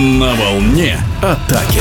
На волне атаки.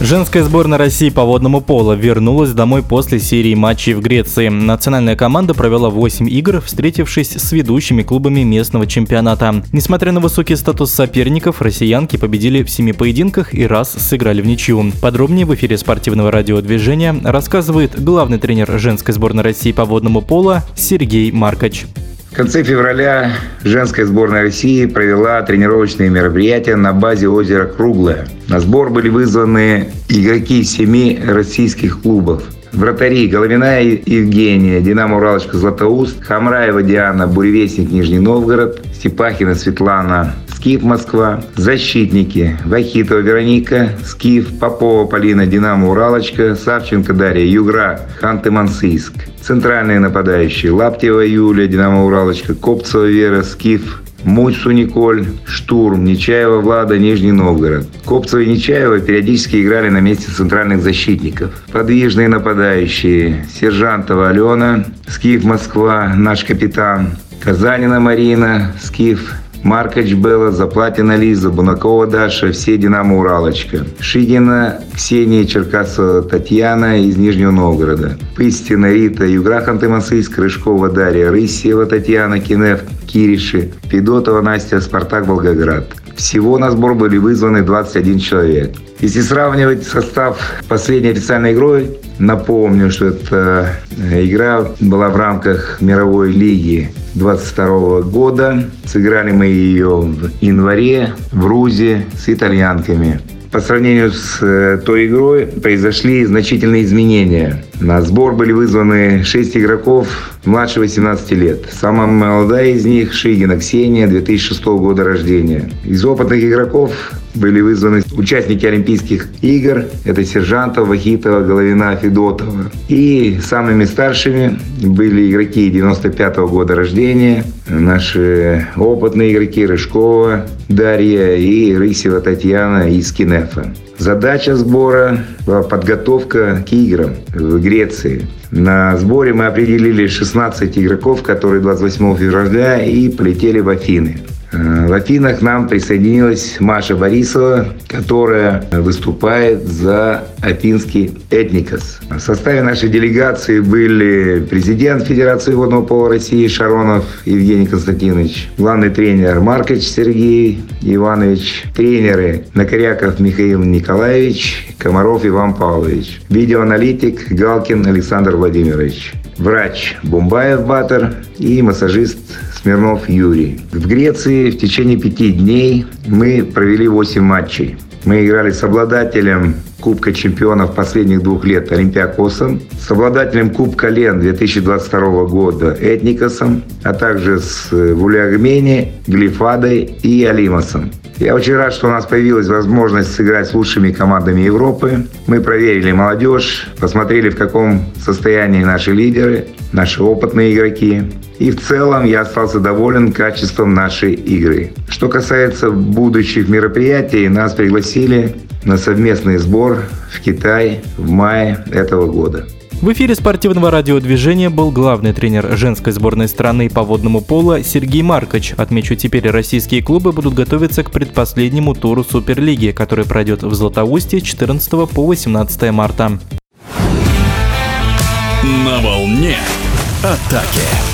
Женская сборная России по водному полу вернулась домой после серии матчей в Греции. Национальная команда провела 8 игр, встретившись с ведущими клубами местного чемпионата. Несмотря на высокий статус соперников, россиянки победили в семи поединках и раз сыграли в ничью. Подробнее в эфире спортивного радиодвижения рассказывает главный тренер женской сборной России по водному полу Сергей Маркач. В конце февраля женская сборная России провела тренировочные мероприятия на базе озера Круглое. На сбор были вызваны игроки семи российских клубов. Вратари Головина Евгения, Динамо Уралочка Златоуст, Хамраева Диана, Буревестник Нижний Новгород, Степахина Светлана, Скиф Москва, защитники Вахитова Вероника, Скиф Попова Полина, Динамо Уралочка, Савченко Дарья, Югра, Ханты-Мансийск. Центральные нападающие Лаптева Юлия, Динамо Уралочка, Копцева Вера, Скиф, Муцу Николь, Штурм, Нечаева Влада, Нижний Новгород. Копцева и Нечаева периодически играли на месте центральных защитников. Подвижные нападающие Сержантова Алена, Скиф Москва, наш капитан, Казанина Марина, Скиф Маркач Белла, Заплатина Лиза, Бунакова Даша, все Динамо Уралочка. Шигина Ксения Черкасова Татьяна из Нижнего Новгорода. Пыстина Рита, Югра Ханты-Мансийск, Рыжкова Дарья, Рысьева Татьяна, Кинев, Кириши, Федотова Настя, Спартак Волгоград. Всего на сбор были вызваны 21 человек. Если сравнивать состав последней официальной игрой, напомню, что эта игра была в рамках мировой лиги 22 года. Сыграли мы ее в январе в Рузе с итальянками. По сравнению с э, той игрой произошли значительные изменения. На сбор были вызваны 6 игроков младше 18 лет. Самая молодая из них Шигина Ксения, 2006 года рождения. Из опытных игроков были вызваны участники Олимпийских игр. Это Сержантов, Вахитова, Головина, Федотова. И самыми старшими были игроки 95 -го года рождения. Наши опытные игроки Рыжкова, Дарья и Рысева Татьяна из Кинефа. Задача сбора подготовка к играм в Греции. На сборе мы определили 16 игроков, которые 28 февраля и полетели в Афины. В Афинах нам присоединилась Маша Борисова, которая выступает за афинский этникос. В составе нашей делегации были президент Федерации водного пола России Шаронов Евгений Константинович, главный тренер Маркович Сергей Иванович, тренеры Накоряков Михаил Николаевич, Комаров Иван Павлович, видеоаналитик Галкин Александр Владимирович, врач Бумбаев Батер и массажист Смирнов Юрий. В Греции в течение пяти дней мы провели 8 матчей. Мы играли с обладателем Кубка чемпионов последних двух лет Олимпиакосом, с обладателем Кубка Лен 2022 года Этникосом, а также с Вулиагмени, Глифадой и Алимосом. Я очень рад, что у нас появилась возможность сыграть с лучшими командами Европы. Мы проверили молодежь, посмотрели, в каком состоянии наши лидеры, наши опытные игроки. И в целом я остался доволен качеством нашей игры. Что касается будущих мероприятий, нас пригласили на совместный сбор в Китай в мае этого года. В эфире спортивного радиодвижения был главный тренер женской сборной страны по водному полу Сергей Маркоч. Отмечу, теперь российские клубы будут готовиться к предпоследнему туру Суперлиги, который пройдет в Златоусте 14 по 18 марта. На волне атаки.